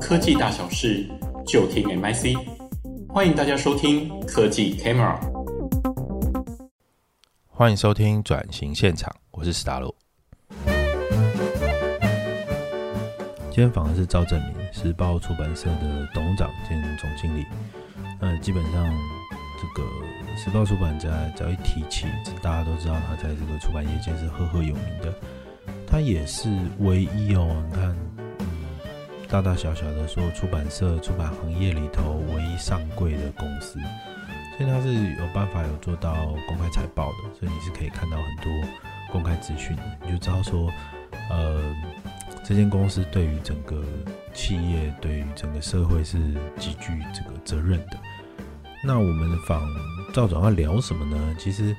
科技大小事，就听 MIC。欢迎大家收听科技 Camera。欢迎收听转型现场，我是史达洛。今天访的是赵正明，时报出版社的董事长兼总经理。那基本上，这个时报出版在只要一提起，大家都知道他在这个出版业界是赫赫有名的。他也是唯一哦，你看，大大小小的说出版社、出版行业里头唯一上柜的公司，所以他是有办法有做到公开财报的，所以你是可以看到很多公开资讯，你就知道说，呃。这间公司对于整个企业、对于整个社会是极具这个责任的。那我们访赵总要聊什么呢？其实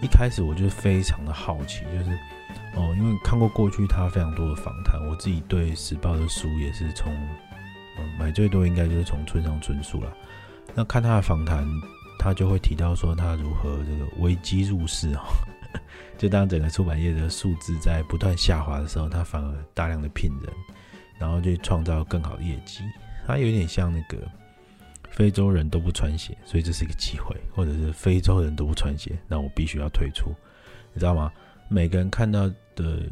一开始我就非常的好奇，就是哦，因为看过过去他非常多的访谈，我自己对时报的书也是从嗯买最多应该就是从村上春树了。那看他的访谈，他就会提到说他如何这个危机入市哦。就当整个出版业的数字在不断下滑的时候，他反而大量的聘人，然后就创造更好的业绩。他有点像那个非洲人都不穿鞋，所以这是一个机会；或者是非洲人都不穿鞋，那我必须要退出，你知道吗？每个人看到的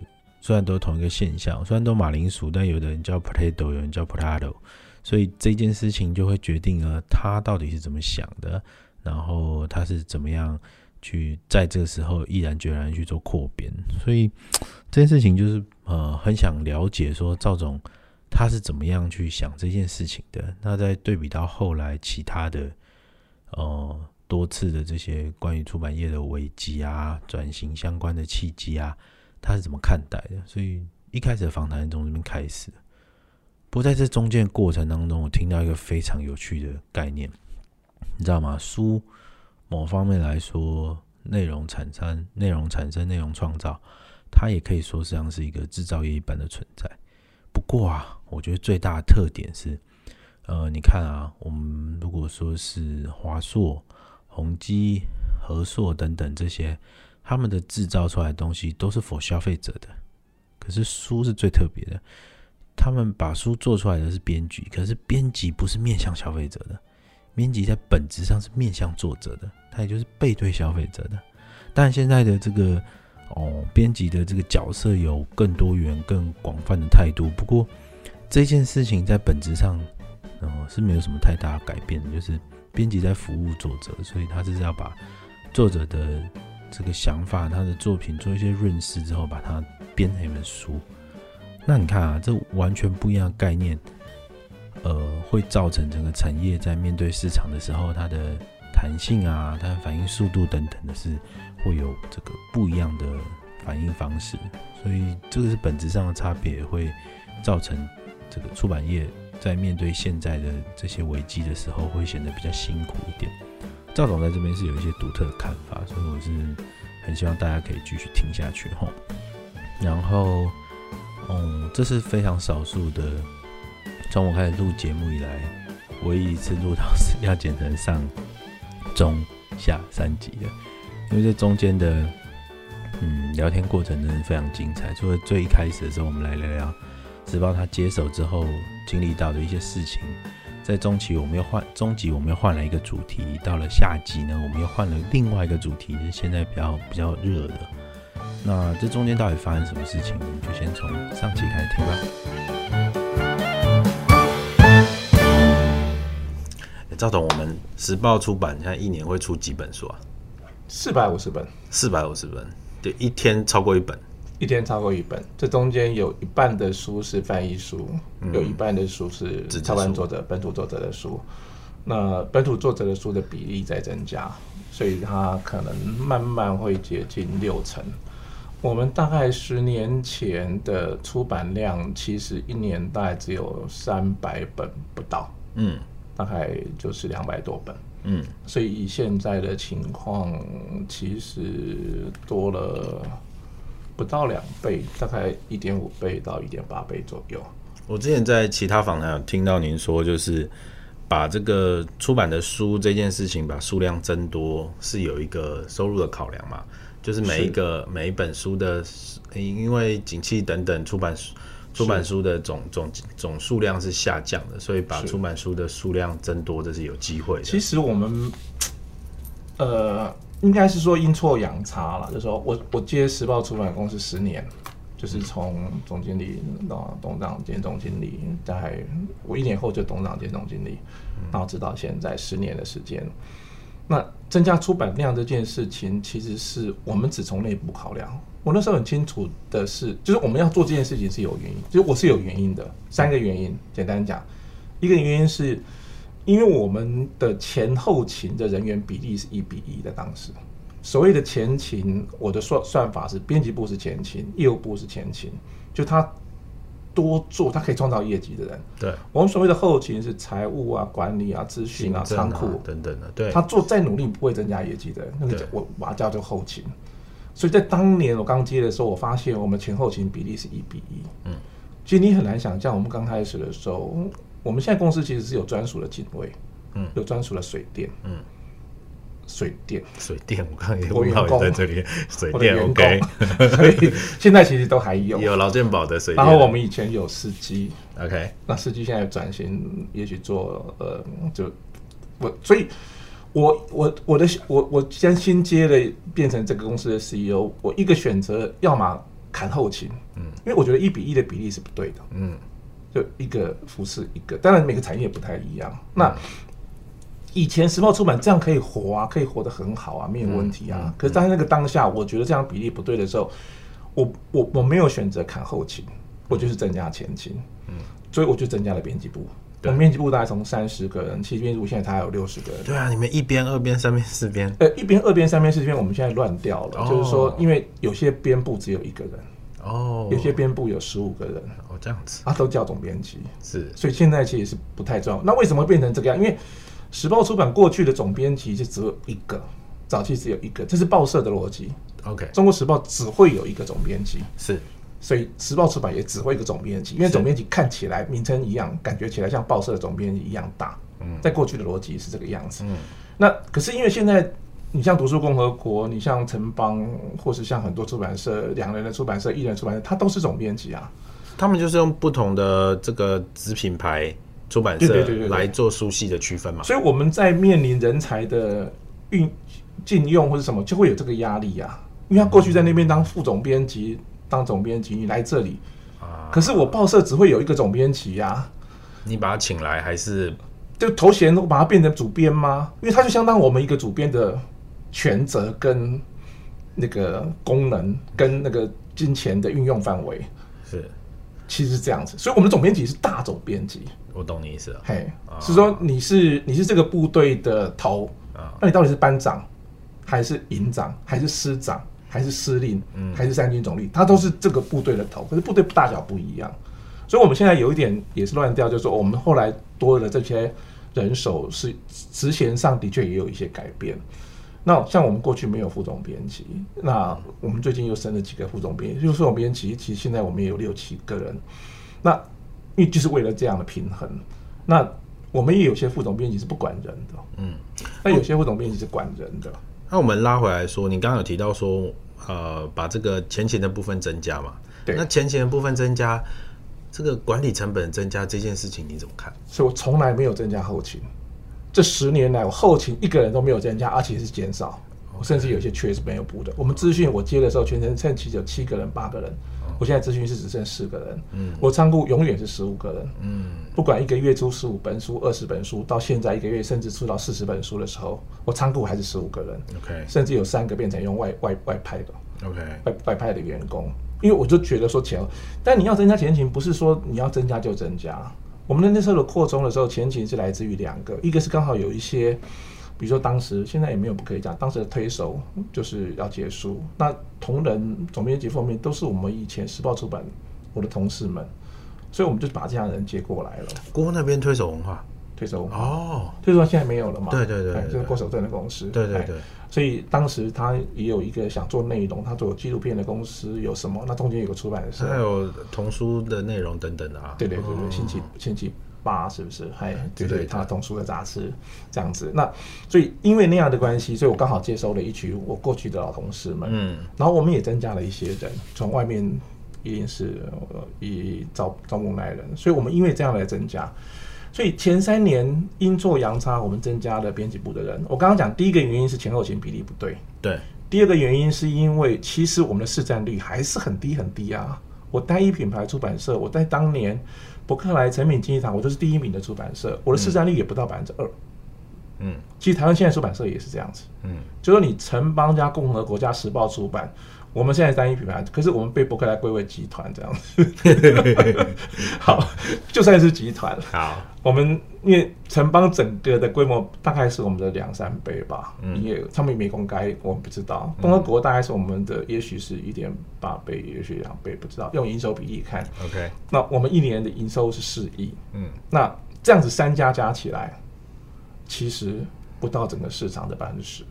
虽然都同一个现象，虽然都马铃薯，但有的人叫 potato，有人叫 potato，所以这件事情就会决定了他到底是怎么想的，然后他是怎么样。去在这个时候毅然决然去做扩编，所以这件事情就是呃很想了解说赵总他是怎么样去想这件事情的。那再对比到后来其他的呃多次的这些关于出版业的危机啊、转型相关的契机啊，他是怎么看待的？所以一开始的访谈从这边开始。不过在这中间过程当中，我听到一个非常有趣的概念，你知道吗？书。某方面来说，内容产生、内容产生、内容创造，它也可以说像是一个制造业一般的存在。不过啊，我觉得最大的特点是，呃，你看啊，我们如果说是华硕、宏基、和硕等等这些，他们的制造出来的东西都是 for 消费者的。可是书是最特别的，他们把书做出来的是编辑，可是编辑不是面向消费者的。编辑在本质上是面向作者的，他也就是背对消费者的。但现在的这个哦，编辑的这个角色有更多元、更广泛的态度。不过这件事情在本质上，哦，是没有什么太大改变的，就是编辑在服务作者，所以他就是要把作者的这个想法、他的作品做一些润饰之后，把它编成一本书。那你看啊，这完全不一样的概念。呃，会造成整个产业在面对市场的时候，它的弹性啊，它的反应速度等等的是会有这个不一样的反应方式，所以这个是本质上的差别，会造成这个出版业在面对现在的这些危机的时候，会显得比较辛苦一点。赵总在这边是有一些独特的看法，所以我是很希望大家可以继续听下去哈。然后，嗯，这是非常少数的。从我开始录节目以来，唯一一次录到是要剪成上中下三集的，因为这中间的嗯聊天过程真的非常精彩。除了最一开始的时候，我们来聊聊时报他接手之后经历到的一些事情。在中期我们又换中集，我们又换了一个主题。到了下集呢，我们又换了另外一个主题，是现在比较比较热的。那这中间到底发生什么事情？我们就先从上期开始听吧。赵总，我们时报出版现在一年会出几本书啊？四百五十本，四百五十本，对，一天超过一本，一天超过一本。这中间有一半的书是翻译书，嗯、有一半的书是台湾作者、本土作者的书。那本土作者的书的比例在增加，所以它可能慢慢会接近六成。我们大概十年前的出版量，其实一年大概只有三百本不到。嗯。大概就是两百多本，嗯，所以以现在的情况，其实多了不到两倍，大概一点五倍到一点八倍左右。我之前在其他访谈有听到您说，就是把这个出版的书这件事情，把数量增多是有一个收入的考量嘛？就是每一个每一本书的，因为景气等等出版出版书的总总总数量是下降的，所以把出版书的数量增多，这是有机会的。其实我们呃，应该是说阴错阳差了，就是说我我接时报出版公司十年，就是从总经理到董事长兼总经理，在我一年后就董事长兼总经理，然后直到现在十年的时间。那增加出版量这件事情，其实是我们只从内部考量。我那时候很清楚的是，就是我们要做这件事情是有原因，就是我是有原因的。三个原因，简单讲，一个原因是因为我们的前后勤的人员比例是一比一的。当时所谓的前勤，我的算算法是编辑部是前勤，业务部是前勤，就他。多做，他可以创造业绩的人。对，我们所谓的后勤是财务啊、管理啊、资讯啊、仓库、啊、等等的。对，他做再努力不会增加业绩的，那个我把它叫做后勤。所以在当年我刚接的时候，我发现我们前后勤比例是一比一。嗯，其实你很难想象，我们刚开始的时候，我们现在公司其实是有专属的警卫，嗯，有专属的水电，嗯。水电，水电，我刚刚也问到在这里，水电 OK，所以现在其实都还有有劳健保的水电。然后我们以前有司机，OK，那司机现在转型，也许做呃，就我，所以我我我的我我先新接了，变成这个公司的 CEO，我一个选择，要么砍后勤，嗯，因为我觉得一比一的比例是不对的，嗯，就一个服饰一个，当然每个产业不太一样，那。嗯以前时报出版这样可以活啊，可以活得很好啊，没有问题啊。嗯嗯、可是，在那个当下，我觉得这样比例不对的时候，我我我没有选择砍后勤，我就是增加前勤。嗯，所以我就增加了编辑部。我们编辑部大概从三十个人，其实编辑部现在才有六十个人。对啊，你们一边、二边、三边、四边。呃，一边、二边、三边、四边，我们现在乱掉了。哦、就是说，因为有些编部只有一个人，哦，有些编部有十五个人，哦，这样子，啊，都叫总编辑。是，所以现在其实是不太重要。那为什么会变成这个样？因为时报出版过去的总编辑就只有一个，早期只有一个，这是报社的逻辑。OK，中国时报只会有一个总编辑，是，所以时报出版也只会一个总编辑，因为总编辑看起来名称一样，感觉起来像报社的总编辑一样大。嗯，在过去的逻辑是这个样子。嗯，那可是因为现在你像读书共和国，你像城邦，或是像很多出版社，两人的出版社、一人出版社，它都是总编辑啊。他们就是用不同的这个子品牌。出版社来做书系的区分嘛，所以我们在面临人才的运禁用或者什么，就会有这个压力呀、啊。因为他过去在那边当副总编辑、当总编辑，你来这里，啊可是我报社只会有一个总编辑呀。你把他请来还是就头衔都把他变成主编吗？因为他就相当我们一个主编的权责跟那个功能跟那个金钱的运用范围是，其实是这样子。所以我们的总编辑是大总编辑。我懂你意思了，嘿，是说你是你是这个部队的头，那你到底是班长，还是营长，还是师长，还是司令，还是三军总理？他都是这个部队的头，可是部队大小不一样，所以我们现在有一点也是乱掉，就是说我们后来多了这些人手，是职衔上的确也有一些改变。那像我们过去没有副总编辑，那我们最近又升了几个副总编辑，就是副总编辑，其实现在我们也有六七个人，那。因为就是为了这样的平衡，那我们也有些副总编辑是不管人的，嗯，那有些副总编辑是管人的。那我们拉回来说，你刚刚有提到说，呃，把这个前勤的部分增加嘛？对。那前勤的部分增加，这个管理成本增加这件事情你怎么看？所以我从来没有增加后勤，这十年来我后勤一个人都没有增加，而且是减少甚至有些缺是没有补的。我们资讯我接的时候，全程趁期有七个人、八个人。我现在资讯室只剩四个人，嗯，我仓库永远是十五个人，嗯，不管一个月出十五本书、二十本书，到现在一个月甚至出到四十本书的时候，我仓库还是十五个人，OK，甚至有三个变成用外外外派的，OK，外外派的员工，因为我就觉得说钱，但你要增加前勤，不是说你要增加就增加，我们的那时候的扩充的时候，前景是来自于两个，一个是刚好有一些。比如说，当时现在也没有不可以讲，当时的推手就是要结束。那同仁总编辑方面都是我们以前时报出版我的同事们，所以我们就把这样的人接过来了。郭那边推手文化，推手哦，推手文化现在没有了嘛？对对对，对，就是郭守正的公司。对对对。所以当时他也有一个想做内容，他做纪录片的公司有什么？那中间有个出版社，还有童书的内容等等的啊。对对对对，星期星期。八是不是？还对对，他童书的杂志这样子。那所以因为那样的关系，所以我刚好接收了一群我过去的老同事们。嗯，然后我们也增加了一些人，从外面一定是以招招募来人，所以我们因为这样来增加。所以前三年阴错阳差，我们增加了编辑部的人。我刚刚讲第一个原因是前后勤比例不对，对。第二个原因是因为其实我们的市占率还是很低很低啊。我单一品牌出版社，我在当年伯克莱、诚品、经济堂，我就是第一名的出版社，我的市占率也不到百分之二。嗯，其实台湾现在出版社也是这样子。嗯，就说你城邦加共和国家时报出版。我们现在单一品牌，可是我们被博客来归为集团这样子。好，就算是集团，好，我们因为城邦整个的规模大概是我们的两三倍吧，嗯，也他们也没公开，我们不知道。共和国大概是我们的，也许是一点八倍，也许两倍，不知道。用营收比例看，OK，那我们一年的营收是四亿，嗯，那这样子三家加起来，其实不到整个市场的百分之十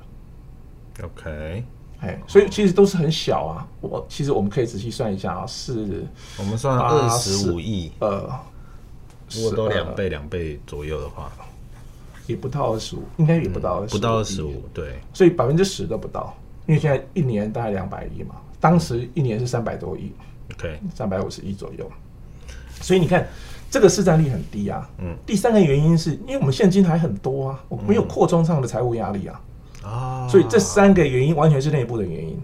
，OK。哎，所以其实都是很小啊。我其实我们可以仔细算一下啊，是我们算二十五亿，呃，如果都两倍两倍左右的话，也不到二十五，应该也不到二十五，不到二十五，对。所以百分之十都不到，因为现在一年大概两百亿嘛，当时一年是三百多亿，OK，三百五十亿左右。所以你看这个市占率很低啊。嗯。第三个原因是因为我们现金还很多啊，我没有扩充上的财务压力啊。啊，所以这三个原因完全是内部的原因，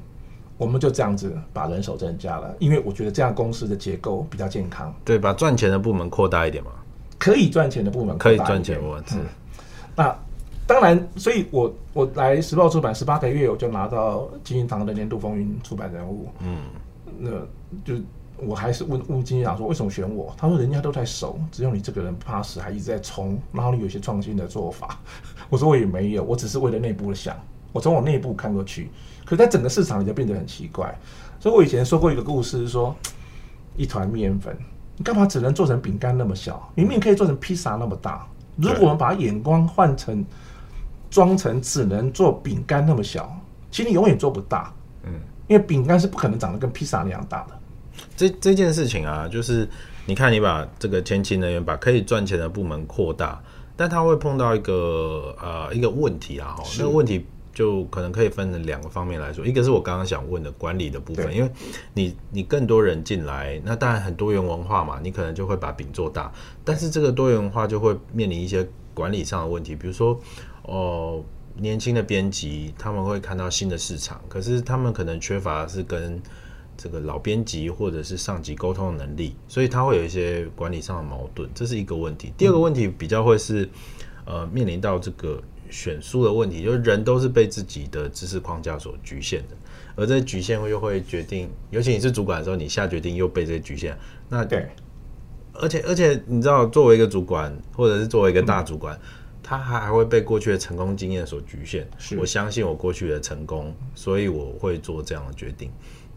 我们就这样子把人手增加了，因为我觉得这样公司的结构比较健康。对，把赚钱的部门扩大一点嘛，可以赚钱的部门可以赚钱，我是。那当然，所以我我来时报出版十八个月，我就拿到金银堂的年度风云出版人物。嗯，那就我还是问问金石堂说，为什么选我？他说人家都在守，只有你这个人不怕死，还一直在冲，然后你有些创新的做法。我说我也没有，我只是为了内部的想，我从我内部看过去，可是在整个市场里就变得很奇怪。所以我以前说过一个故事，说一团面粉，你干嘛只能做成饼干那么小？明明可以做成披萨那么大。如果我们把眼光换成装成只能做饼干那么小，其实你永远做不大。嗯，因为饼干是不可能长得跟披萨那样大的。这这件事情啊，就是你看你把这个前期人员把可以赚钱的部门扩大。但他会碰到一个呃一个问题啊，哈，那个问题就可能可以分成两个方面来说，一个是我刚刚想问的管理的部分，因为你你更多人进来，那当然很多元文化嘛，你可能就会把饼做大，但是这个多元文化就会面临一些管理上的问题，比如说哦、呃，年轻的编辑他们会看到新的市场，可是他们可能缺乏是跟这个老编辑或者是上级沟通的能力，所以他会有一些管理上的矛盾，这是一个问题。第二个问题比较会是，呃，面临到这个选书的问题，就是人都是被自己的知识框架所局限的，而这局限又会决定，尤其你是主管的时候，你下决定又被这些局限。那对，而且而且你知道，作为一个主管或者是作为一个大主管，嗯、他还还会被过去的成功经验所局限。我相信我过去的成功，所以我会做这样的决定。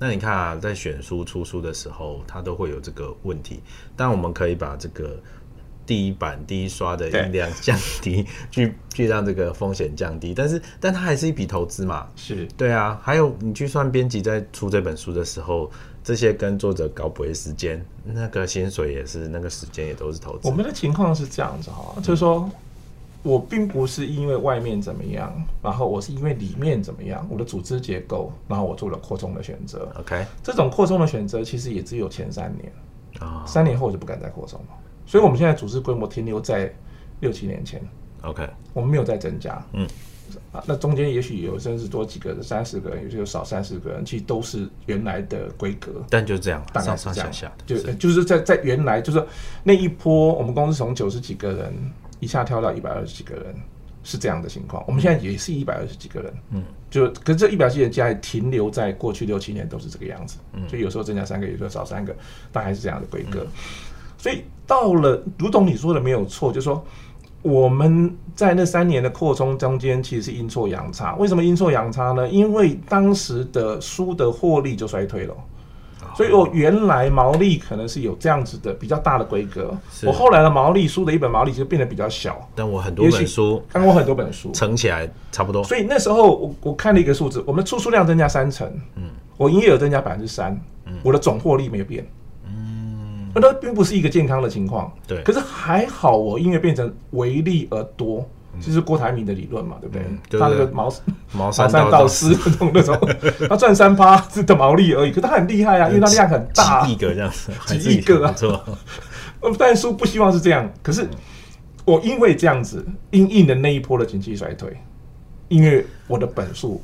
那你看啊，在选书出书的时候，它都会有这个问题。但我们可以把这个第一版第一刷的音量降低，去去让这个风险降低。但是，但它还是一笔投资嘛？是对啊。还有，你去算编辑在出这本书的时候，这些跟作者搞不回时间，那个薪水也是，那个时间也都是投资。我们的情况是这样子哈，就是说。我并不是因为外面怎么样，然后我是因为里面怎么样，我的组织结构，然后我做了扩充的选择。OK，这种扩充的选择其实也只有前三年，啊，三年后我就不敢再扩充了。所以我们现在组织规模停留在六七年前。OK，我们没有再增加。嗯，啊，那中间也许有甚至多几个人，三十个人，有些少三十个人，其实都是原来的规格。但就这样，大概是这样，上上下下就就是在在原来就是那一波，我们公司从九十几个人。一下跳到一百二十几个人，是这样的情况。我们现在也是一百二十几个人，嗯，就可是这一百几人加停留在过去六七年都是这个样子，嗯，所以有时候增加三个，有时候少三个，大概是这样的规格。所以到了，如同你说的没有错，就是说我们在那三年的扩充中间，其实是阴错阳差。为什么阴错阳差呢？因为当时的书的获利就衰退了。所以我原来毛利可能是有这样子的比较大的规格，我后来的毛利书的一本毛利就变得比较小。但我很多本书，刚我很多本书乘起来差不多。所以那时候我我看了一个数字，我们出书量增加三成，嗯，我营业额增加百分之三，嗯，我的总获利没有变，嗯，那并不是一个健康的情况，对。可是还好，我因为变成微利而多，就是郭台铭的理论嘛，对不对？嗯、他那个毛毛三到四那种那种，他赚三趴的毛利而已，可他很厉害啊，因为他量很大，几亿个这样子，几亿个啊。但叔不希望是这样，可是我因为这样子，因应的那一波的经济衰退，因为我的本数。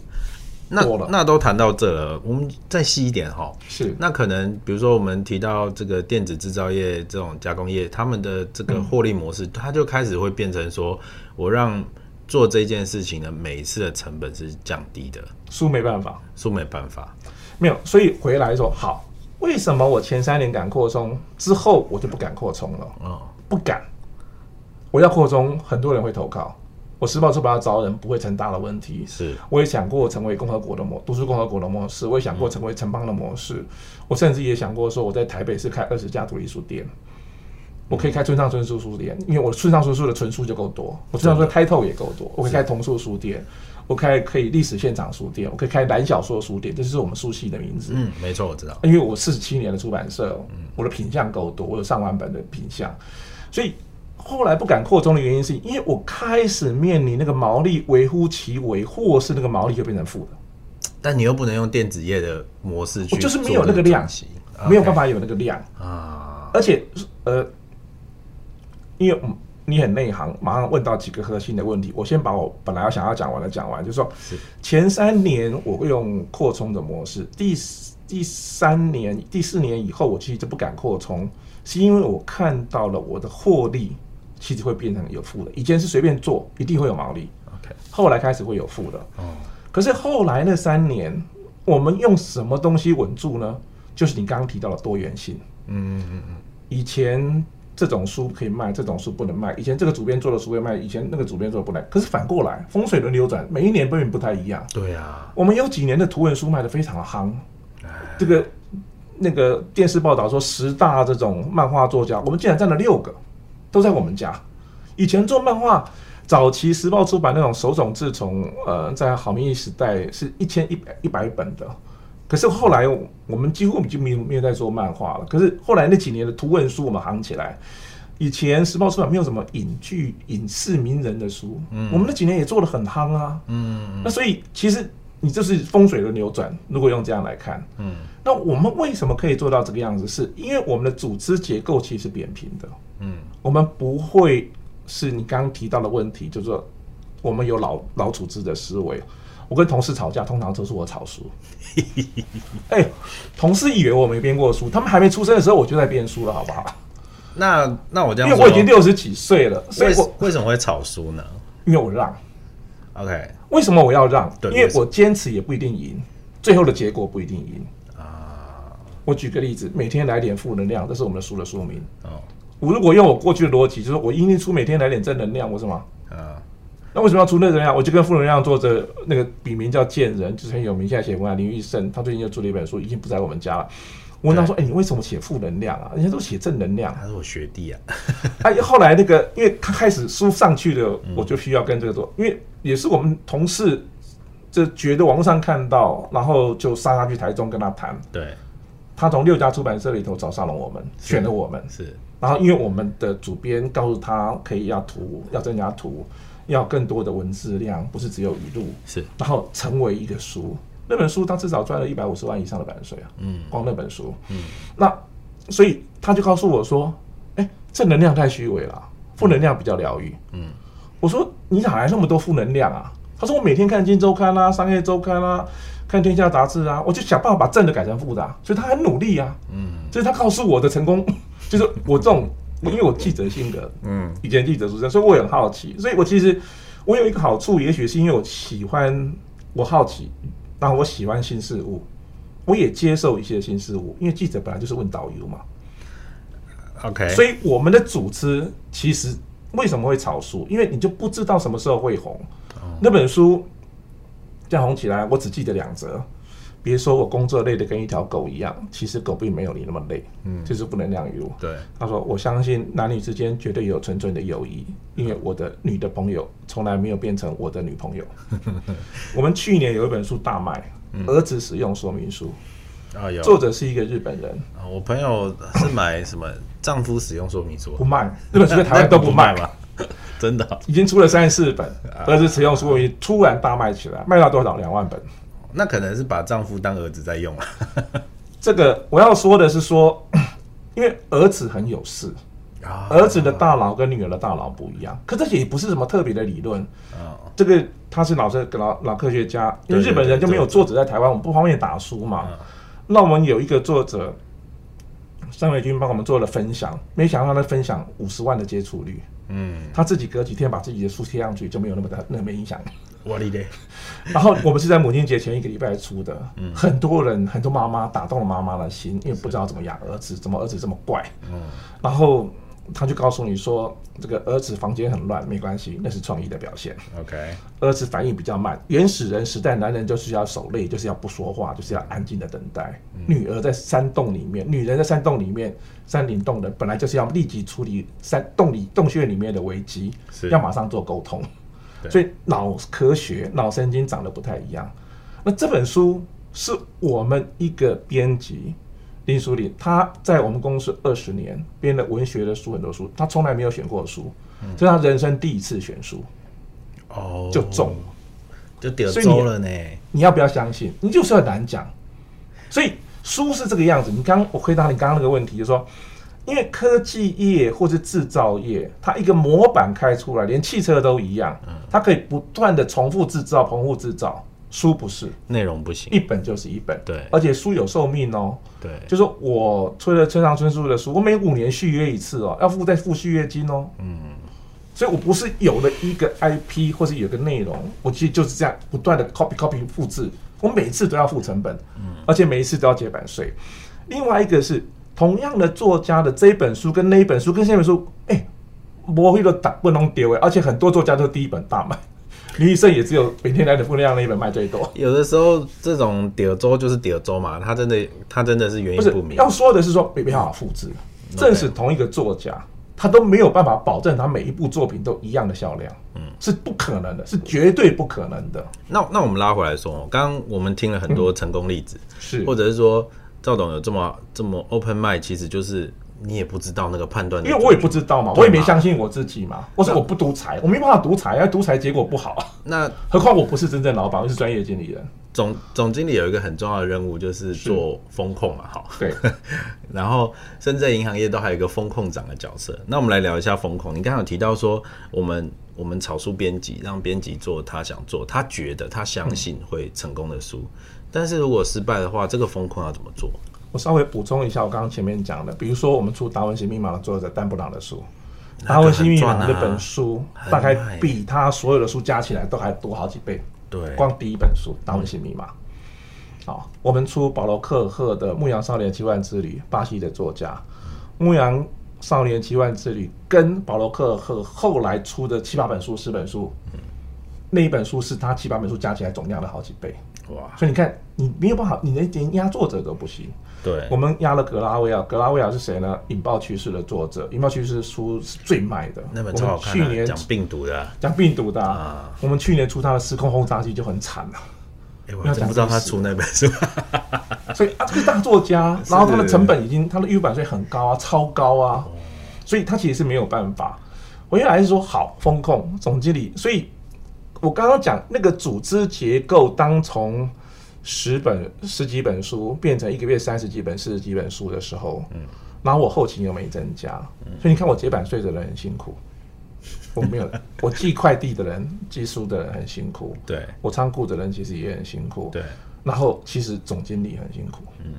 那那都谈到这了，我们再细一点哈。是，那可能比如说我们提到这个电子制造业这种加工业，他们的这个获利模式，它就开始会变成说，我让做这件事情的每一次的成本是降低的。书没办法，书没办法，没有，所以回来说好，为什么我前三年敢扩充，之后我就不敢扩充了？哦，不敢，我要扩充，很多人会投靠。我时报出版要招人不会成大的问题，是。我也想过成为共和国的模，读书共和国的模式，我也想过成为城邦的模式，嗯、我甚至也想过说我在台北市开二十家独立书店，我可以开村上春树书店，因为我村上春树的存书就够多，我村上春树开透也够多，我可以开童书书店，我开可以历史现场书店，我可以开蓝小说书店，这就是我们书系的名字。嗯，没错，我知道，因为我四十七年的出版社，我的品相够多，我有上万本的品相，所以。后来不敢扩充的原因，是因为我开始面临那个毛利微乎其微，或是那个毛利就变成负的。但你又不能用电子业的模式去，就是没有那个量，没有办法有那个量啊。而且呃，因为你很内行，马上问到几个核心的问题。我先把我本来要想要讲完的讲完，就是说，前三年我会用扩充的模式，第第三年、第四年以后，我其实就不敢扩充，是因为我看到了我的获利。其实会变成有负的，以前是随便做，一定会有毛利。OK，后来开始会有负的。哦，可是后来那三年，我们用什么东西稳住呢？就是你刚刚提到的多元性。嗯嗯嗯。以前这种书可以卖，这种书不能卖。以前这个主编做的书会卖，以前那个主编做的不能。可是反过来，风水轮流转，每一年根本不太一样。对啊。我们有几年的图文书卖的非常的夯。这个那个电视报道说十大这种漫画作家，我们竟然占了六个。都在我们家。以前做漫画，早期时报出版那种手冢治虫，呃，在好民意时代是一千一百一百本的。可是后来我们几乎我们就没有没有在做漫画了。可是后来那几年的图文书我们行起来。以前时报出版没有什么影剧影视名人的书，嗯，我们那几年也做的很夯啊，嗯，那所以其实你这是风水的扭转。如果用这样来看，嗯，那我们为什么可以做到这个样子？是因为我们的组织结构其实是扁平的。嗯，我们不会是你刚刚提到的问题，就是说我们有老老组织的思维。我跟同事吵架，通常都是我吵书。哎、欸，同事以为我没编过书，他们还没出生的时候我就在编书了，好不好？那那我这样，因为我已经六十几岁了，所以我为什么会吵输呢？因为我让。OK，为什么我要让？对，因为我坚持也不一定赢，最后的结果不一定赢啊。我举个例子，每天来点负能量，这是我们的书的说明。哦。我如果用我过去的逻辑，就是我一定出每天来点正能量，我什么？啊，那为什么要出正能量？我就跟负能量作者那个笔名叫贱人，就是很有名，现在写文案林玉胜，他最近又出了一本书，已经不在我们家了。我问他说：“哎、欸，你为什么写负能量啊？人家都写正能量。”他是我学弟啊。哎、啊，后来那个，因为他开始书上去了，我就需要跟这个做，因为也是我们同事就觉得网络上看到，然后就杀他去台中跟他谈。对，他从六家出版社里头找上了我们，选了我们。是。然后，因为我们的主编告诉他，可以要图，要增加图，要更多的文字量，不是只有语录。是。然后成为一个书，那本书他至少赚了一百五十万以上的版税啊。嗯。光那本书。嗯。那所以他就告诉我说：“哎，正能量太虚伪了，负能量比较疗愈。”嗯。我说：“你哪来那么多负能量啊？”他说：“我每天看《金周刊》啊，《商业周刊》啊，看《天下杂志》啊，我就想办法把正的改成负的啊。”所以他很努力啊。嗯。所以他告诉我的成功。就是我这种，因为我记者性格，嗯，以前记者出身，所以我也很好奇。所以我其实我有一个好处，也许是因为我喜欢，我好奇，然后我喜欢新事物，我也接受一些新事物。因为记者本来就是问导游嘛。OK，所以我们的组织其实为什么会炒书？因为你就不知道什么时候会红。那本书这样红起来，我只记得两则。别说我工作累得跟一条狗一样，其实狗并没有你那么累。嗯，就是不能量语录。对，他说：“我相信男女之间绝对有纯纯的友谊，因为我的女的朋友从来没有变成我的女朋友。”我们去年有一本书大卖，嗯，儿子使用说明书啊，有作者是一个日本人啊。我朋友是买什么丈夫使用说明书，不卖，日本书在台湾都不卖嘛。真的、哦、已经出了三十四本，儿子使用书突然大卖起来，卖到多少？两万本。那可能是把丈夫当儿子在用啊。这个我要说的是说，因为儿子很有事，儿子的大脑跟女儿的大脑不一样。可这也不是什么特别的理论。这个他是老师，老老科学家，因为日本人就没有作者在台湾，我们不方便打书嘛。那我们有一个作者，尚维君帮我们做了分享，没想到他的分享五十万的接触率。嗯，他自己隔几天把自己的书贴上去，就没有那么大 那么影响。我理解。然后我们是在母亲节前一个礼拜出的，嗯，很多人很多妈妈打动了妈妈的心，因为不知道怎么养儿子，怎么儿子这么怪，嗯，然后。他就告诉你说，这个儿子房间很乱，没关系，那是创意的表现。OK，儿子反应比较慢。原始人时代，男人就是要守累，就是要不说话，就是要安静的等待。嗯、女儿在山洞里面，女人在山洞里面，山林洞人本来就是要立即处理山洞里洞穴里面的危机，要马上做沟通。所以脑科学、脑神经长得不太一样。那这本书是我们一个编辑。林书林，他在我们公司二十年，编了文学的书很多书，他从来没有选过书，这是他人生第一次选书，哦，就中，就得中了呢。你要不要相信？你就是很难讲。所以书是这个样子。你刚我回答你刚刚那个问题，就是说，因为科技业或是制造业，它一个模板开出来，连汽车都一样，它可以不断的重复制造、重复制造。书不是内容不行，一本就是一本。对，而且书有寿命哦。对，就是我推了村上春树的书，我每五年续约一次哦，要付再付续约金哦。嗯，所以我不是有了一个 IP 或是有个内容，我其实就是这样不断的 copy copy 复制，我每一次都要付成本，嗯，而且每一次都要结版税。另外一个是同样的作家的这本书跟那一本书跟下本书，哎，不会都打不能丢哎，而且很多作家都第一本大卖。李宇胜也只有每天来的负能量那一本卖最多。有的时候这种点周就是点周嘛，他真的他真的是原因不明。要说的是说没办法复制，正是同一个作家，他都没有办法保证他每一部作品都一样的销量，嗯，是不可能的，是绝对不可能的。那那我们拉回来说，刚刚我们听了很多成功例子，是或者是说赵董有这么这么 open mind，其实就是。你也不知道那个判断，因为我也不知道嘛，我也没相信我自己嘛。我说我不独裁，我没办法独裁，要独裁结果不好。那何况我不是真正老板，我是专业经理人。总总经理有一个很重要的任务，就是做风控嘛。好，对。然后深圳银行业都还有一个风控长的角色。那我们来聊一下风控。你刚刚有提到说，我们我们草书编辑让编辑做他想做、他觉得他相信会成功的书，嗯、但是如果失败的话，这个风控要怎么做？我稍微补充一下，我刚刚前面讲的，比如说我们出《达文西密码》的作者丹布朗的书，《达文西密码》那本书大概比他所有的书加起来都还多好几倍。对，光第一本书《达文西密码》。好，我们出保罗克赫的《牧羊少年奇幻之旅》，巴西的作家，《牧羊少年奇幻之旅》跟保罗克赫后来出的七八本书、十本书，那一本书是他七八本书加起来总量的好几倍。哇！所以你看，你没有办法，你连压作者都不行。对，我们压了格拉威尔，格拉威尔是谁呢？引爆趋势的作者，引爆趋势的书是最卖的。那本超好看，去年讲病毒的，讲病毒的。啊，我们去年出他的《时空轰炸机》就很惨了。哎，我怎么不知道他出那本书？所以啊，这个大作家，然后他的成本已经，他的预版税很高啊，超高啊，所以他其实是没有办法。我原来是说好风控总经理，所以我刚刚讲那个组织结构，当从。十本十几本书变成一个月三十几本四十几本书的时候，嗯，然后我后勤又没增加，嗯，所以你看我结版税的人很辛苦，我没有，我寄快递的人寄书的人很辛苦，对，我仓库的人其实也很辛苦，对，然后其实总经理很辛苦，嗯，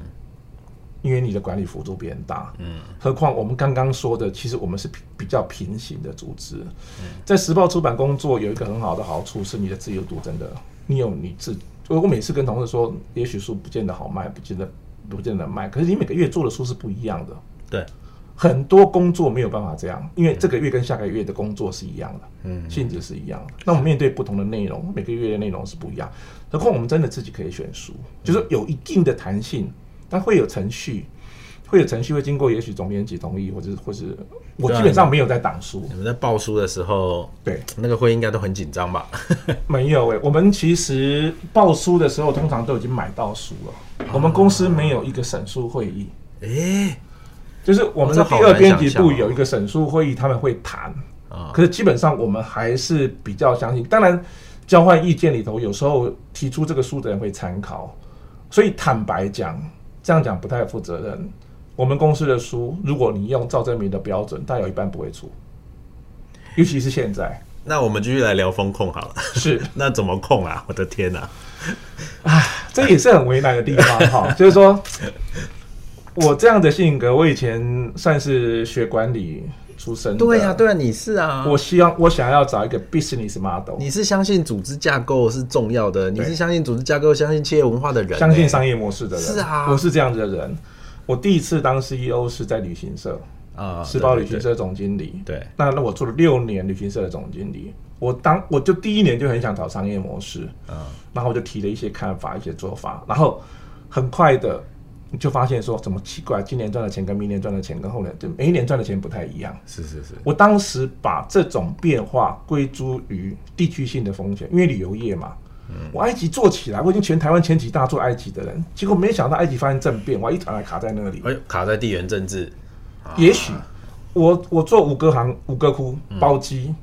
因为你的管理幅度变大，嗯，何况我们刚刚说的，其实我们是比较平行的组织，嗯，在时报出版工作有一个很好的好处是你的自由度真的，你有你自。我每次跟同事说，也许书不见得好卖，不见得不见得卖。可是你每个月做的书是不一样的。对，很多工作没有办法这样，因为这个月跟下个月的工作是一样的，嗯，性质是一样的。那我们面对不同的内容，每个月的内容是不一样。何况我们真的自己可以选书，就是有一定的弹性，但会有程序。会有程序会经过，也许总编辑同意，或者或是我基本上没有在挡书。你们在报书的时候，对那个会应该都很紧张吧？没有诶、欸，我们其实报书的时候通常都已经买到书了。我们公司没有一个审书会议，诶，就是我们的第二编辑部有一个审书会议，他们会谈，啊。可是基本上我们还是比较相信，当然交换意见里头，有时候提出这个书的人会参考。所以坦白讲，这样讲不太负责任。我们公司的书，如果你用赵正明的标准，大概有一半不会出，尤其是现在。那我们继续来聊风控好了。是，那怎么控啊？我的天哪！啊，这也是很为难的地方哈。就是说，我这样的性格，我以前算是学管理出身。对呀、啊，对啊，你是啊。我希望我想要找一个 business model。你是相信组织架构是重要的，你是相信组织架构、相信企业文化的人、欸，相信商业模式的人。是啊，我是这样子的人。我第一次当 CEO 是在旅行社啊，时报旅行社总经理。对，那那我做了六年旅行社的总经理。我当我就第一年就很想找商业模式，嗯，然后我就提了一些看法、一些做法，然后很快的就发现说，怎么奇怪，今年赚的钱跟明年赚的钱跟后年就每一年赚的钱不太一样。是是是，我当时把这种变化归诸于地区性的风险，因为旅游业嘛，嗯，我埃及做起来，我已经全台湾前几大做埃及的人，结果没想到埃及发生政变，我一团还卡在那里，哎，卡在地缘政治。也许我我做五个行、五个窟包机。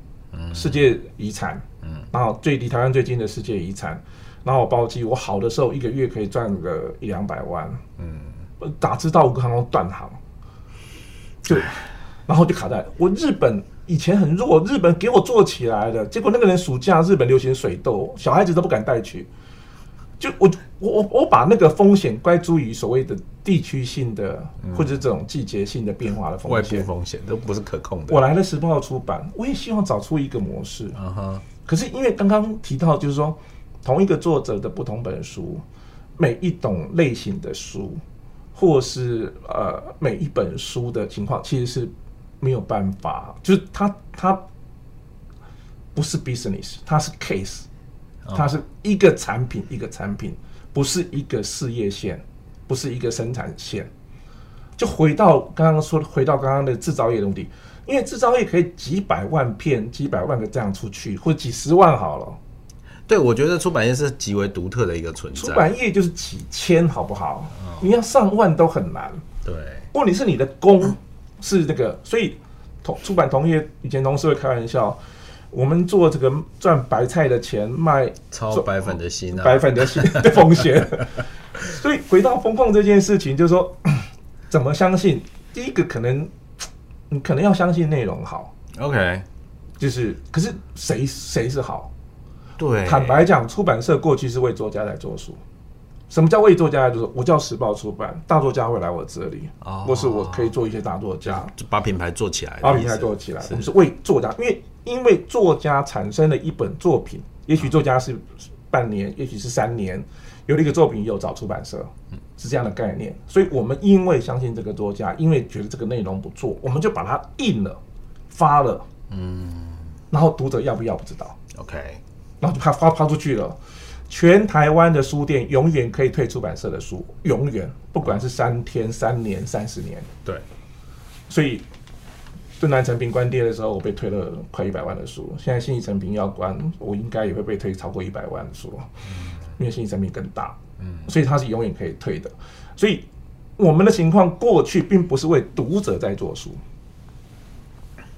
世界遗产，嗯，然后最离台湾最近的世界遗产，然后我包机，我好的时候一个月可以赚个一两百万，嗯，打知道五个航空断航，就，然后就卡在我日本以前很弱，日本给我做起来的，结果那个人暑假日本流行水痘，小孩子都不敢带去。就我我我我把那个风险归诸于所谓的地区性的，或者这种季节性的变化的风险，外部风险都不是可控的。我来了时报出版，我也希望找出一个模式。啊哈可是因为刚刚提到，就是说同一个作者的不同本书，每一种类型的书，或是呃每一本书的情况，其实是没有办法，就是它它不是 business，它是 case。它是一个产品，一个产品，不是一个事业线，不是一个生产线。就回到刚刚说，回到刚刚的制造业的问题，因为制造业可以几百万片、几百万个这样出去，或者几十万好了。对，我觉得出版业是极为独特的一个存在。出版业就是几千，好不好？你要上万都很难。对，问题是你的工是那个，所以同出版同业以前同事会开玩笑。我们做这个赚白菜的钱，卖超白粉的心，白粉的心的风险。所以回到风控这件事情，就是说，怎么相信？第一个可能，你可能要相信内容好。OK，就是，可是谁谁是好？对，坦白讲，出版社过去是为作家来做书。什么叫为作家就是？我叫时报出版，大作家会来我这里，哦、或是我可以做一些大作家，就把品牌做起来，把品牌做起来。我们是为作家，因为。因为作家产生了一本作品，也许作家是半年，也许是三年，有了一个作品有找出版社，是这样的概念。所以我们因为相信这个作家，因为觉得这个内容不错，我们就把它印了，发了，嗯，然后读者要不要不知道，OK，然后就发发发出去了。全台湾的书店永远可以退出版社的书，永远，不管是三天、三年、三十年，对，所以。敦南成品关店的时候，我被退了快一百万的书。现在信义成品要关，我应该也会被退超过一百万的书，因为信义成品更大，嗯，所以它是永远可以退的。所以我们的情况过去并不是为读者在做书，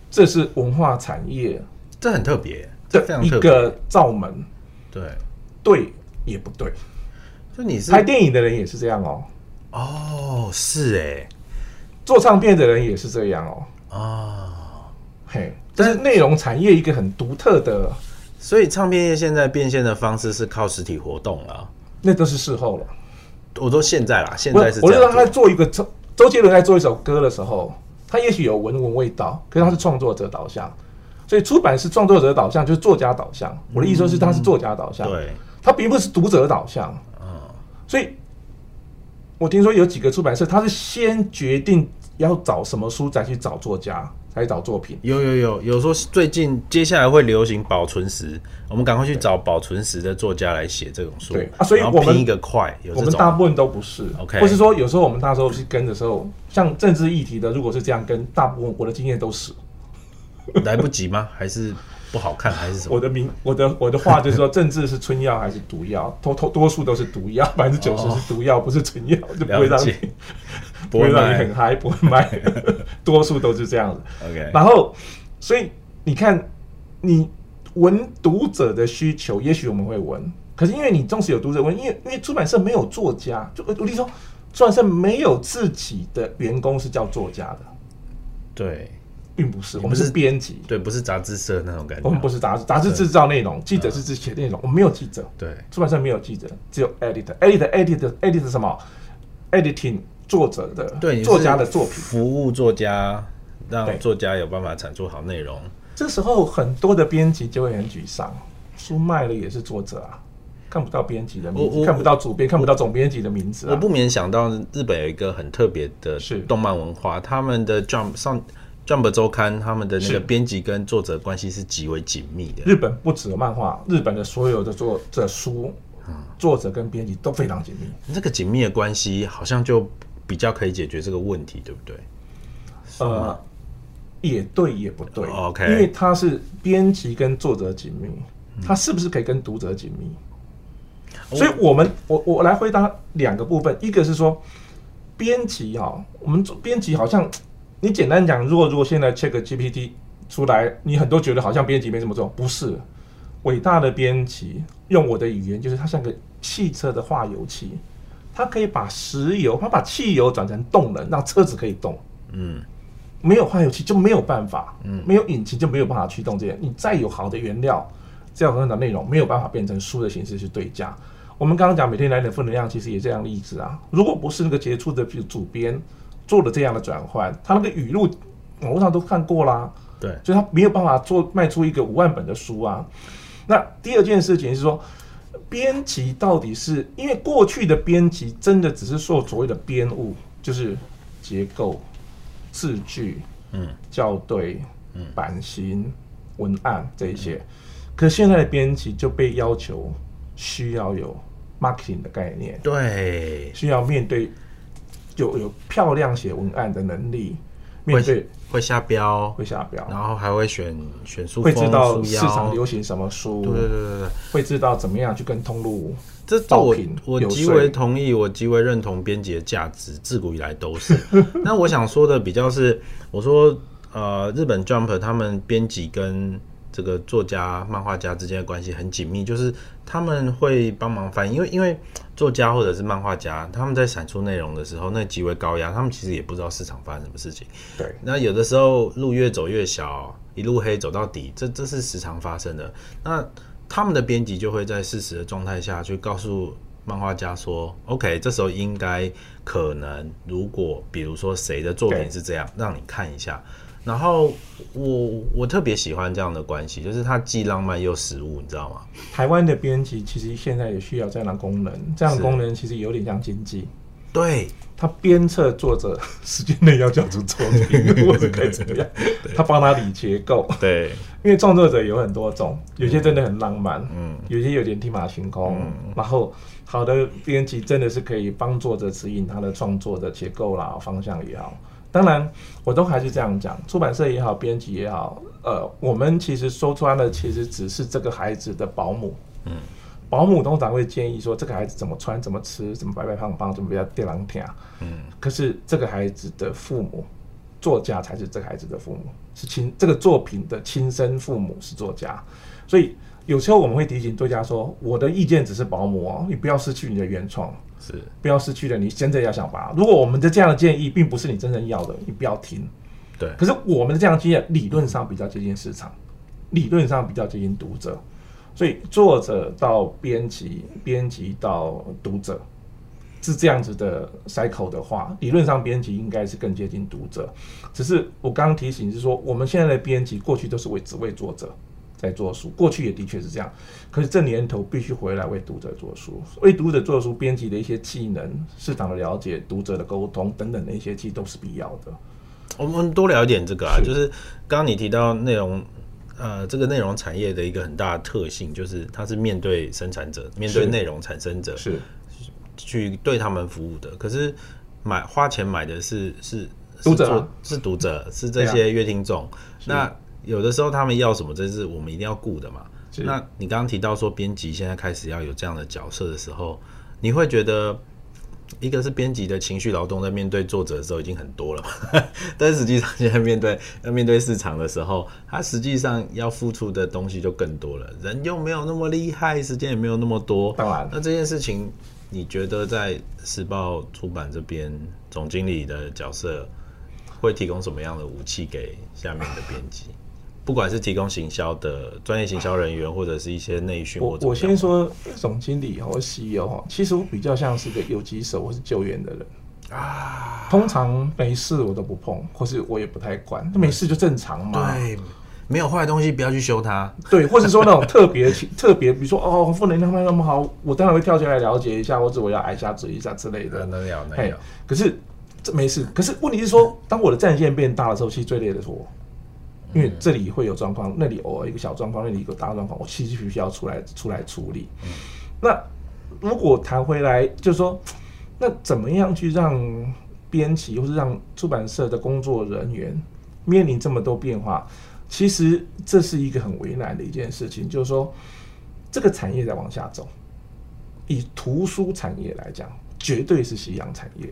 这是文化产业，这很特别的一个罩门。对，对也不对。就你是拍电影的人也是这样哦。哦，是哎，做唱片的人也是这样哦。啊，嘿，但是内容产业一个很独特的，所以唱片业现在变现的方式是靠实体活动了，那都是事后了。我说现在啦，现在是，我知道他在做一个周周杰伦在做一首歌的时候，他也许有文文味道，可是他是创作者导向，所以出版是创作者导向，就是作家导向。我的意思说是他是作家导向，嗯、对，它并不是读者导向。啊，所以我听说有几个出版社，他是先决定。要找什么书，再去找作家，再去找作品。有有有，有说最近接下来会流行保存时，我们赶快去找保存时的作家来写这种书。对啊，所以我们拼一个快，我们大部分都不是。OK，或是说有时候我们那时候去跟的时候，像政治议题的，如果是这样跟，大部分我的经验都是来不及吗？还是？不好看还是什么？我的名，我的我的话就是说，政治是春药还是毒药？多多多数都是毒药，百分之九十是毒药，哦、不是春药，就不会让你 不会让你很嗨，不会卖。多数都是这样子。OK，然后所以你看，你闻读者的需求，也许我们会闻，可是因为你纵使有读者闻，因为因为出版社没有作家，就我跟你说，出版社没有自己的员工是叫作家的，对。并不是，我们是编辑，对，不是杂志社那种感觉。我们不是杂志，杂志制造内容，记者是制写内容。我们没有记者，对，出版社没有记者，只有 editor，editor，editor，editor 什么？editing 作者的，对，作家的作品，服务作家，让作家有办法产出好内容。这时候很多的编辑就会很沮丧，书卖了也是作者啊，看不到编辑的名字，看不到主编，看不到总编辑的名字。我不免想到日本有一个很特别的动漫文化，他们的 Jump 上。Jump 周刊他们的那个编辑跟作者关系是极为紧密的。日本不止漫画，日本的所有的作者书，作者跟编辑都非常紧密。这个紧密的关系好像就比较可以解决这个问题，对不对？呃，也对，也不对。OK，因为他是编辑跟作者紧密，他是不是可以跟读者紧密？所以我们我我来回答两个部分，一个是说编辑哈，我们编辑好像。你简单讲，如果如果现在 ChatGPT 出来，你很多觉得好像编辑没什么作用，不是？伟大的编辑用我的语言，就是它像个汽车的化油器，它可以把石油，它把汽油转成动能，让车子可以动。嗯，没有化油器就没有办法，嗯，没有引擎就没有办法驱动这些。你再有好的原料，再有很好的内容，没有办法变成书的形式去对价。我们刚刚讲每天来点负能量，其实也这样例子啊。如果不是那个杰出的主编。做了这样的转换，他那个语录网络上都看过啦，对，所以他没有办法做卖出一个五万本的书啊。那第二件事情是说，编辑到底是因为过去的编辑真的只是说所谓的编务，就是结构、字句、嗯、校对、嗯、版型、文案这一些，可现在的编辑就被要求需要有 marketing 的概念，对，需要面对。有有漂亮写文案的能力，面对会下标，会下标，然后还会选选书，会知道市场流行什么书，对对对对，会知道怎么样去跟通路。这我我极为同意，我极为认同编辑的价值，自古以来都是。那我想说的比较是，我说呃，日本 Jump 他们编辑跟这个作家、漫画家之间的关系很紧密，就是他们会帮忙翻译，因为因为作家或者是漫画家，他们在产出内容的时候，那极为高压，他们其实也不知道市场发生什么事情。对，那有的时候路越走越小，一路黑走到底，这这是时常发生的。那他们的编辑就会在事实的状态下去告诉漫画家说：“OK，这时候应该可能，如果比如说谁的作品是这样，让你看一下。”然后我我特别喜欢这样的关系，就是它既浪漫又实务，你知道吗？台湾的编辑其实现在也需要这样的功能，这样的功能其实有点像经纪。对，他鞭策作者时间内要交出作品，或者可以怎么样？他帮他理结构。对，因为创作者有很多种，有些真的很浪漫，嗯，有些有点天马行空。嗯、然后好的编辑真的是可以帮作者指引他的创作的结构啦、方向也好。当然，我都还是这样讲，出版社也好，编辑也好，呃，我们其实说穿了，其实只是这个孩子的保姆。嗯，保姆通常会建议说，这个孩子怎么穿，怎么吃，怎么白白胖胖，怎么比较吊郎听。嗯，可是这个孩子的父母，作家才是这个孩子的父母，是亲这个作品的亲生父母是作家，所以有时候我们会提醒作家说，我的意见只是保姆哦，你不要失去你的原创。是，不要失去了你真正要想法。如果我们的这样的建议并不是你真正要的，你不要听。对。可是我们的这样的经验理论上比较接近市场，理论上比较接近读者，所以作者到编辑，编辑到读者是这样子的 cycle 的话，理论上编辑应该是更接近读者。只是我刚刚提醒是说，我们现在的编辑过去都是为只为作者。在做书，过去也的确是这样，可是这年头必须回来为读者做书，为读者做书，编辑的一些技能、市场的了解、读者的沟通等等的一些，其实都是必要的。我们多聊一点这个啊，是。就是刚刚你提到内容，呃，这个内容产业的一个很大的特性，就是它是面对生产者、面对内容产生者，是。去对他们服务的。可是买花钱买的是是读者、啊，是读者，是这些乐听众，啊、那。有的时候他们要什么，这是我们一定要顾的嘛。那你刚刚提到说编辑现在开始要有这样的角色的时候，你会觉得一个是编辑的情绪劳动，在面对作者的时候已经很多了嘛，但是实际上现在面对要 面对市场的时候，他实际上要付出的东西就更多了，人又没有那么厉害，时间也没有那么多。当然，那这件事情，你觉得在时报出版这边总经理的角色会提供什么样的武器给下面的编辑？不管是提供行销的专业行销人员，或者是一些内训，我我先说总经理或 CEO 哈，其实我比较像是个游击手或是救援的人啊。通常没事我都不碰，或是我也不太管，没事就正常嘛。对，没有坏东西不要去修它。对，或者说那种特别 特别，比如说哦，负能量那么好，我当然会跳进来了解一下，或者我要挨下嘴一下之类的。能聊能聊。可是这没事，可是问题是说，当我的战线变大的时候，其实最累的是我。因为这里会有状况，那里偶尔一个小状况，那里一个大状况，我其实必须要出来出来处理。嗯、那如果谈回来，就是说，那怎么样去让编辑或是让出版社的工作人员面临这么多变化？其实这是一个很为难的一件事情。就是说，这个产业在往下走，以图书产业来讲，绝对是夕阳产业。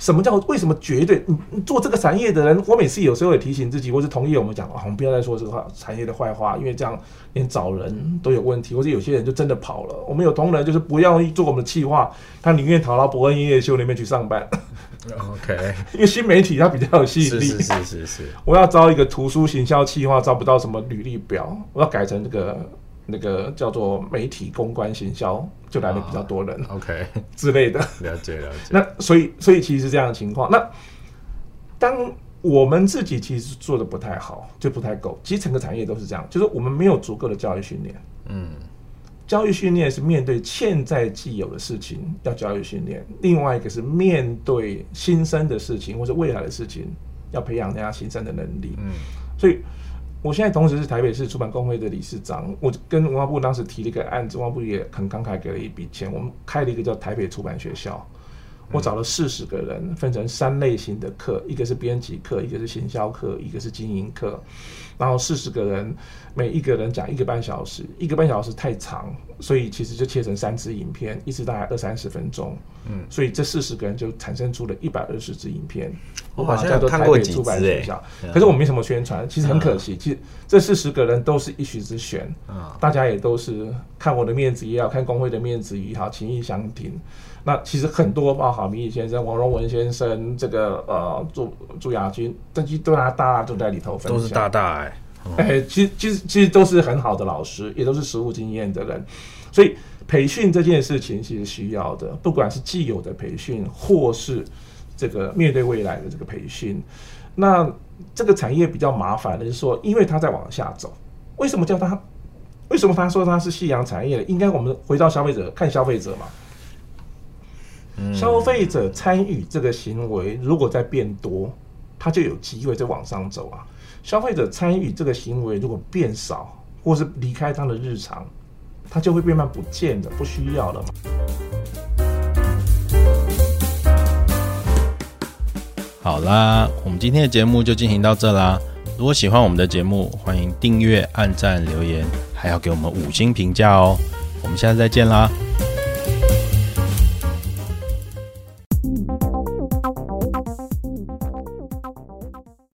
什么叫为什么绝对？你做这个产业的人，我每次有时候也提醒自己，或是同意我们讲，啊我们不要再说这个话产业的坏话，因为这样连找人都有问题，或者有些人就真的跑了。我们有同仁就是不要做我们的企划，他宁愿逃到伯恩音乐秀那边去上班。OK，因为新媒体它比较有吸引力。是是是是是。我要招一个图书行销企划，招不到什么履历表，我要改成这个。那个叫做媒体公关行销，就来的比较多人，OK 之类的。了解了解。那所以所以其实是这样的情况。那当我们自己其实做的不太好，就不太够。其实整个产业都是这样，就是我们没有足够的教育训练。嗯，教育训练是面对现在既有的事情要教育训练，另外一个是面对新生的事情或者未来的事情要培养大家新生的能力。嗯，所以。我现在同时是台北市出版工会的理事长，我跟文化部当时提了一个案子，文化部也很慷慨给了一笔钱，我们开了一个叫台北出版学校，我找了四十个人，分成三类型的课，一个是编辑课，一个是行销课，一个是经营课，然后四十个人，每一个人讲一个半小时，一个半小时太长，所以其实就切成三支影片，一支大概二三十分钟，嗯，所以这四十个人就产生出了一百二十支影片。我好像看过几支哎，可是我没什么宣传，其实很可惜。其实这四十个人都是一许之选，大家也都是看我的面子也好，看工会的面子也好，情义相挺。那其实很多，包括米乙先生、王荣文先生，这个呃朱朱亚军，这些都大大都在里头分享，都是大大哎，哎，其实其实其实都是很好的老师，也都是实务经验的人，所以培训这件事情其实需要的，不管是既有的培训或是。这个面对未来的这个培训，那这个产业比较麻烦的是说，因为它在往下走。为什么叫它？为什么他说它是夕阳产业？应该我们回到消费者看消费者嘛。消费者参与这个行为，如果在变多，它就有机会在往上走啊。消费者参与这个行为如果变少，或是离开他的日常，他就会慢慢不见了，不需要了。好啦，我们今天的节目就进行到这啦。如果喜欢我们的节目，欢迎订阅、按赞、留言，还要给我们五星评价哦。我们下次再见啦。